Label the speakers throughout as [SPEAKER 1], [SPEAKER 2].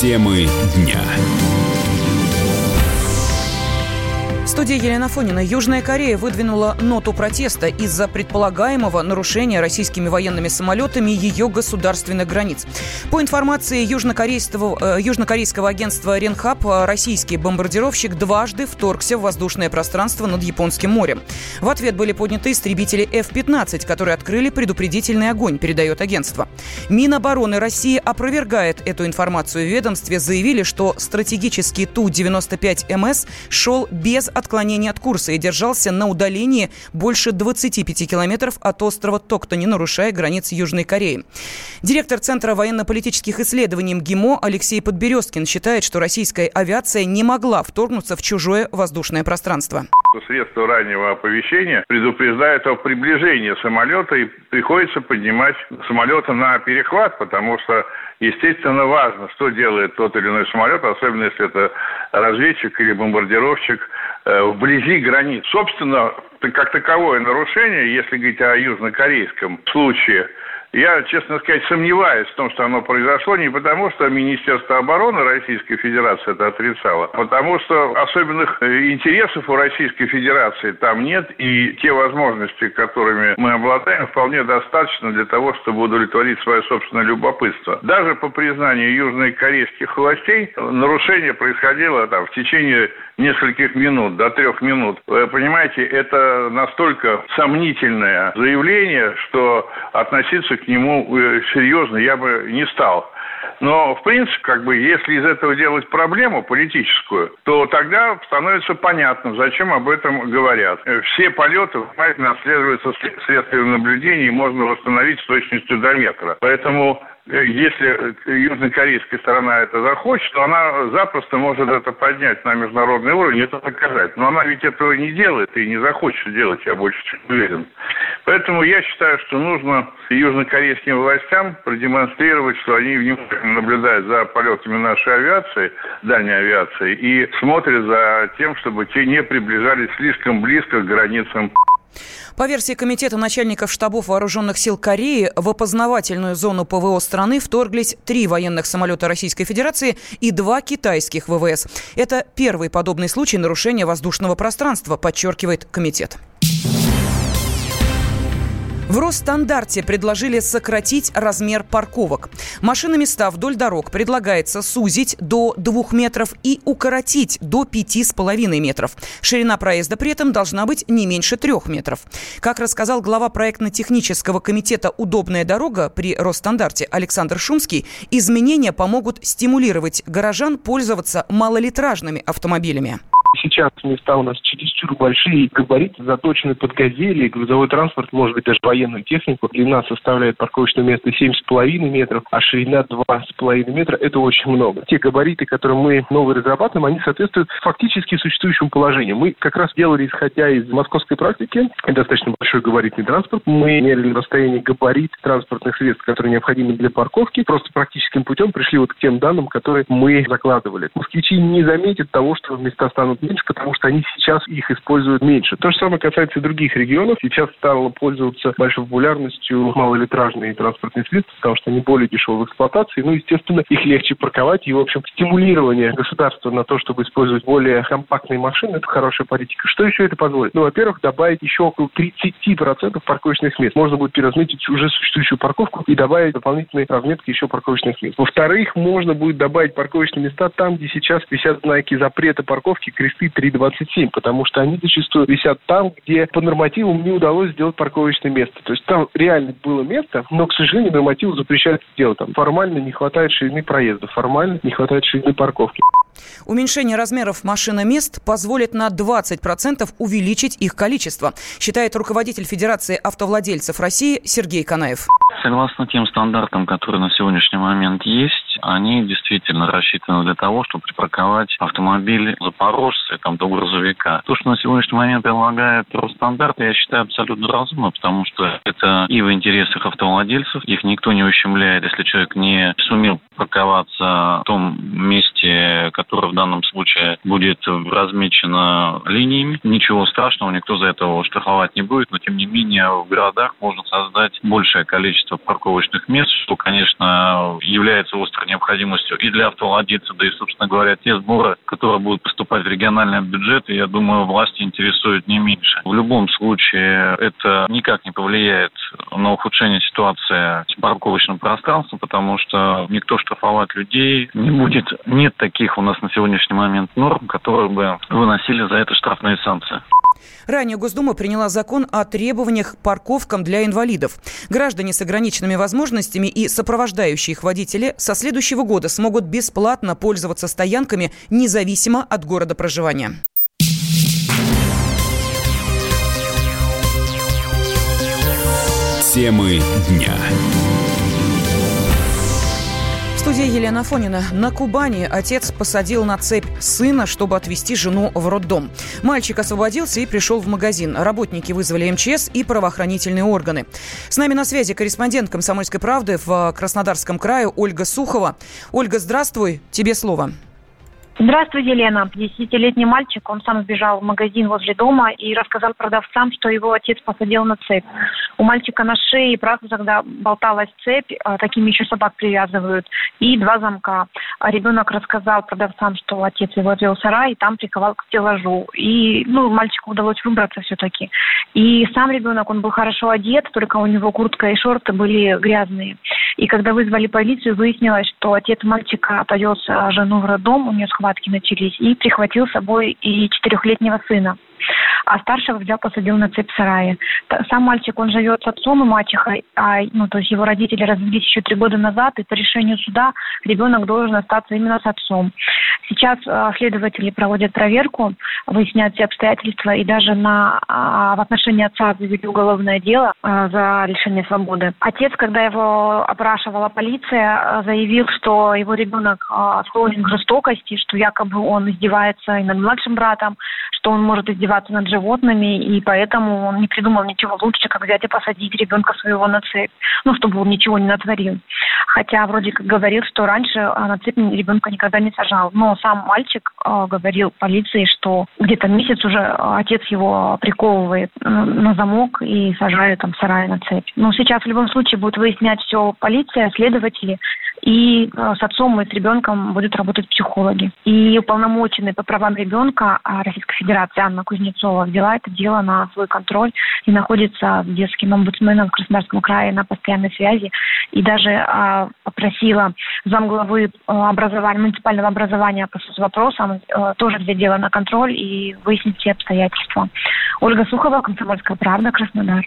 [SPEAKER 1] Темы дня
[SPEAKER 2] студии Елена Фонина. Южная Корея выдвинула ноту протеста из-за предполагаемого нарушения российскими военными самолетами ее государственных границ. По информации южнокорейского, э, южнокорейского агентства Ренхаб, российский бомбардировщик дважды вторгся в воздушное пространство над Японским морем. В ответ были подняты истребители F-15, которые открыли предупредительный огонь, передает агентство. Минобороны России опровергает эту информацию. В ведомстве заявили, что стратегический Ту-95МС шел без отклонение от курса и держался на удалении больше 25 километров от острова Токто, не нарушая границ Южной Кореи. Директор Центра военно-политических исследований МГИМО Алексей Подберезкин считает, что российская авиация не могла вторгнуться в чужое воздушное пространство.
[SPEAKER 3] Средства раннего оповещения предупреждают о приближении самолета и приходится поднимать самолеты на перехват, потому что естественно, важно, что делает тот или иной самолет, особенно если это разведчик или бомбардировщик вблизи границ. Собственно, как таковое нарушение, если говорить о южнокорейском случае, я, честно сказать, сомневаюсь в том, что оно произошло не потому, что Министерство обороны Российской Федерации это отрицало, а потому что особенных э, интересов у Российской Федерации там нет, и те возможности, которыми мы обладаем, вполне достаточно для того, чтобы удовлетворить свое собственное любопытство. Даже по признанию южнокорейских властей нарушение происходило там в течение нескольких минут, до трех минут. Вы понимаете, это настолько сомнительное заявление, что относиться к нему э, серьезно я бы не стал. Но, в принципе, как бы, если из этого делать проблему политическую, то тогда становится понятно, зачем об этом говорят. Э, все полеты внимательно отслеживаются средствами наблюдения и можно восстановить с точностью до метра. Поэтому если э, южнокорейская сторона это захочет, то она запросто может это поднять на международный уровень это доказать. Но она ведь этого не делает и не захочет делать, я больше чем уверен. Поэтому я считаю, что нужно южнокорейским властям продемонстрировать, что они внимательно наблюдают за полетами нашей авиации, дальней авиации, и смотрят за тем, чтобы те не приближались слишком близко к границам
[SPEAKER 2] по версии Комитета начальников штабов вооруженных сил Кореи, в опознавательную зону ПВО страны вторглись три военных самолета Российской Федерации и два китайских ВВС. Это первый подобный случай нарушения воздушного пространства, подчеркивает комитет. В Росстандарте предложили сократить размер парковок. Машиноместа вдоль дорог предлагается сузить до 2 метров и укоротить до 5,5 метров. Ширина проезда при этом должна быть не меньше 3 метров. Как рассказал глава проектно-технического комитета «Удобная дорога» при Росстандарте Александр Шумский, изменения помогут стимулировать горожан пользоваться малолитражными автомобилями.
[SPEAKER 4] Сейчас места у нас чересчур большие, габариты заточены под газели, грузовой транспорт, может быть, даже военную технику. Длина составляет парковочное место 7,5 метров, а ширина 2,5 метра. Это очень много. Те габариты, которые мы новые разрабатываем, они соответствуют фактически существующему положению. Мы как раз делали, исходя из московской практики, достаточно большой габаритный транспорт, мы мерили расстояние габарит транспортных средств, которые необходимы для парковки. Просто практическим путем пришли вот к тем данным, которые мы закладывали. Москвичи не заметят того, что места станут меньше, потому что они сейчас их используют меньше. То же самое касается и других регионов. Сейчас стало пользоваться большой популярностью малолитражные транспортные средства, потому что они более дешевы в эксплуатации. Ну, естественно, их легче парковать. И, в общем, стимулирование государства на то, чтобы использовать более компактные машины, это хорошая политика. Что еще это позволит? Ну, во-первых, добавить еще около 30% парковочных мест. Можно будет переразметить уже существующую парковку и добавить дополнительные разметки еще парковочных мест. Во-вторых, можно будет добавить парковочные места там, где сейчас висят знаки запрета парковки, кресты 3,27, потому что они зачастую висят там, где по нормативам не удалось сделать парковочное место. То есть там реально было место, но, к сожалению, нормативы запрещают это делать. Там формально не хватает ширины проезда, формально не хватает ширины парковки.
[SPEAKER 2] Уменьшение размеров машиномест позволит на 20% увеличить их количество, считает руководитель Федерации автовладельцев России Сергей Канаев.
[SPEAKER 5] Согласно тем стандартам, которые на сегодняшний момент есть, они действительно рассчитаны для того, чтобы припарковать автомобиль запорожцы там, до грузовика. То, что на сегодняшний момент предлагает Росстандарт, я считаю абсолютно разумно, потому что это и в интересах автовладельцев, их никто не ущемляет, если человек не сумел парковаться в том месте, которое в данном случае будет размечено линиями. Ничего страшного, никто за это штрафовать не будет, но тем не менее в городах можно создать большее количество парковочных мест, что, конечно, является острой необходимостью и для автовладельца, да и, собственно говоря, те сборы, которые будут поступать в региональный бюджет, я думаю, власти интересуют не меньше. В любом случае, это никак не повлияет на ухудшение ситуации с парковочным пространством, потому что никто штрафовать людей не будет. Нет таких у нас на сегодняшний момент норм, которые бы выносили за это штрафные санкции.
[SPEAKER 2] Ранее Госдума приняла закон о требованиях парковкам для инвалидов. Граждане с ограниченными возможностями и сопровождающие их водители со следующего года смогут бесплатно пользоваться стоянками независимо от города проживания.
[SPEAKER 1] Темы дня
[SPEAKER 2] студии Елена Фонина. На Кубани отец посадил на цепь сына, чтобы отвезти жену в роддом. Мальчик освободился и пришел в магазин. Работники вызвали МЧС и правоохранительные органы. С нами на связи корреспондент «Комсомольской правды» в Краснодарском крае Ольга Сухова. Ольга, здравствуй. Тебе слово.
[SPEAKER 6] Здравствуй, Елена. Десятилетний мальчик, он сам сбежал в магазин возле дома и рассказал продавцам, что его отец посадил на цепь. У мальчика на шее, правда, тогда болталась цепь, а, такими еще собак привязывают, и два замка. А ребенок рассказал продавцам, что отец его отвел в сарай и там приковал к стеллажу. И, ну, мальчику удалось выбраться все-таки. И сам ребенок, он был хорошо одет, только у него куртка и шорты были грязные. И когда вызвали полицию, выяснилось, что отец мальчика повез а, жену в роддом, у нее схватки начались, и прихватил с собой и четырехлетнего сына а старшего взял, посадил на цепь сарае. Сам мальчик, он живет с отцом и мачехой, а, ну, то есть его родители развелись еще три года назад, и по решению суда ребенок должен остаться именно с отцом. Сейчас э, следователи проводят проверку, выясняют все обстоятельства, и даже на, э, в отношении отца завели уголовное дело э, за лишение свободы. Отец, когда его опрашивала полиция, заявил, что его ребенок э, склонен к жестокости, что якобы он издевается и над младшим братом, что он может издеваться над животными, и поэтому он не придумал ничего лучше, как взять и посадить ребенка своего на цепь, ну, чтобы он ничего не натворил. Хотя вроде как говорил, что раньше на цепь ребенка никогда не сажал. Но сам мальчик э, говорил полиции, что где-то месяц уже отец его приковывает на замок и сажает там в сарае на цепь. Но сейчас в любом случае будет выяснять все полиция, следователи, и э, с отцом и с ребенком будут работать психологи. И уполномоченный по правам ребенка Российской Федерации Анна Кузнецова взяла это дело на свой контроль и находится с детским омбудсменом в Краснодарском крае на постоянной связи. И даже а, попросила замглавы э, образования, муниципального образования по вопросам э, тоже взять дело на контроль и выяснить все обстоятельства. Ольга Сухова, Комсомольская правда, Краснодар.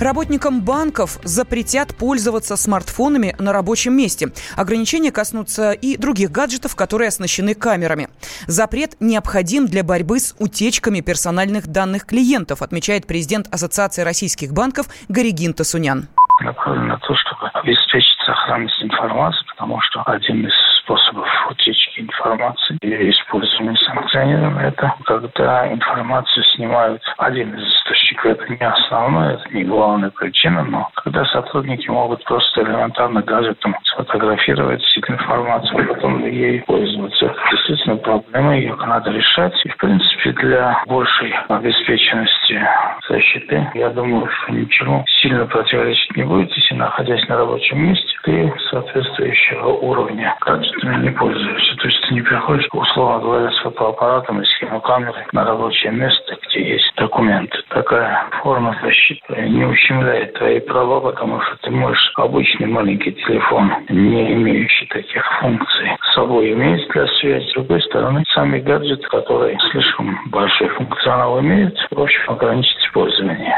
[SPEAKER 2] Работникам банков запретят пользоваться смартфонами на рабочем месте. Ограничения коснутся и других гаджетов, которые оснащены камерами. Запрет необходим для борьбы с утечками персональных данных клиентов, отмечает президент Ассоциации российских банков Горигин Тасунян
[SPEAKER 7] направлен на то, чтобы обеспечить сохранность информации, потому что один из способов утечки информации или использования санкционированно это когда информацию снимают один из источников. Это не основное, это не главная причина, но когда сотрудники могут просто элементарно гаджетом сфотографировать информацию, а потом ей пользоваться. Действительно, проблема, ее надо решать. И, в принципе, для большей обеспеченности защиты, я думаю, что ничего сильно противоречить не будет, если находясь на рабочем месте, ты соответствующего уровня качественно не пользуешься. То есть ты не приходишь, условно говоря, с фотоаппаратом и схемокамерой на рабочее место, где есть документы. Такая форма защиты не ущемляет твои права, потому что ты можешь обычный маленький телефон, не имеющий таких функций, с собой иметь для связи. С другой стороны, сами гаджеты, которые слишком большой функционал имеют, в общем, ограничить использование.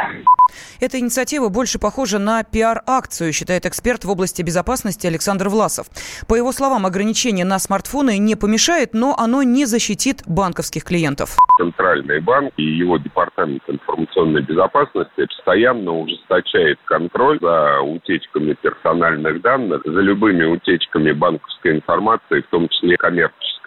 [SPEAKER 2] Эта инициатива больше похожа на пиар-акцию, считает эксперт в области безопасности Александр Власов. По его словам, ограничение на смартфоны не помешает, но оно не защитит банковских клиентов.
[SPEAKER 8] Центральный банк и его департамент информационной безопасности постоянно ужесточает контроль за утечками персональных данных, за любыми утечками банковской информации, в том числе коммерческой.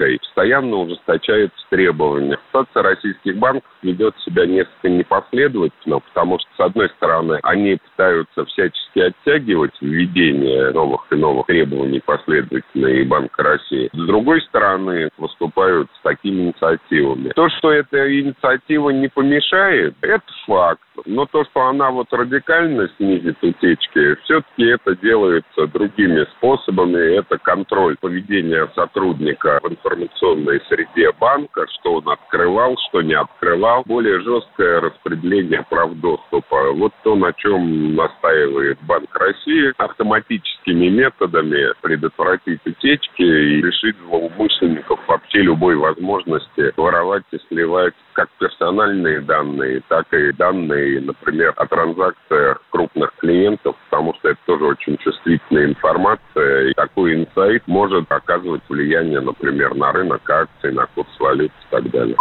[SPEAKER 8] Постоянно ужесточается требования. Ассоциация российских банков ведет себя несколько непоследовательно, потому что, с одной стороны, они пытаются всячески оттягивать введение новых и новых требований последовательно и Банка России. С другой стороны, выступают с такими инициативами. То, что эта инициатива не помешает, это факт. Но то, что она вот радикально снизит утечки, все-таки это делается другими способами. Это контроль поведения сотрудника в информационной среде банка, что он открывал, что не открывал. Более жесткое распределение прав доступа. Вот то, на чем настаивает Банк России. Автоматическими методами предотвратить утечки и лишить злоумышленников вообще любой возможности воровать и сливать как персональные данные, так и данные, например, о транзакциях крупных клиентов, потому что это тоже очень чувствительная информация, и такой инсайт может оказывать влияние, например, на рынок акций, на курс валют и так далее.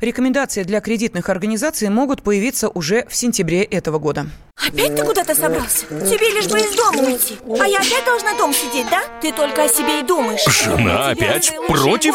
[SPEAKER 2] Рекомендации для кредитных организаций могут появиться уже в сентябре этого года.
[SPEAKER 1] Опять ты куда-то собрался? Тебе лишь бы из дома уйти. А я опять должна дом сидеть, да? Ты только о себе и думаешь.
[SPEAKER 9] Жена опять против?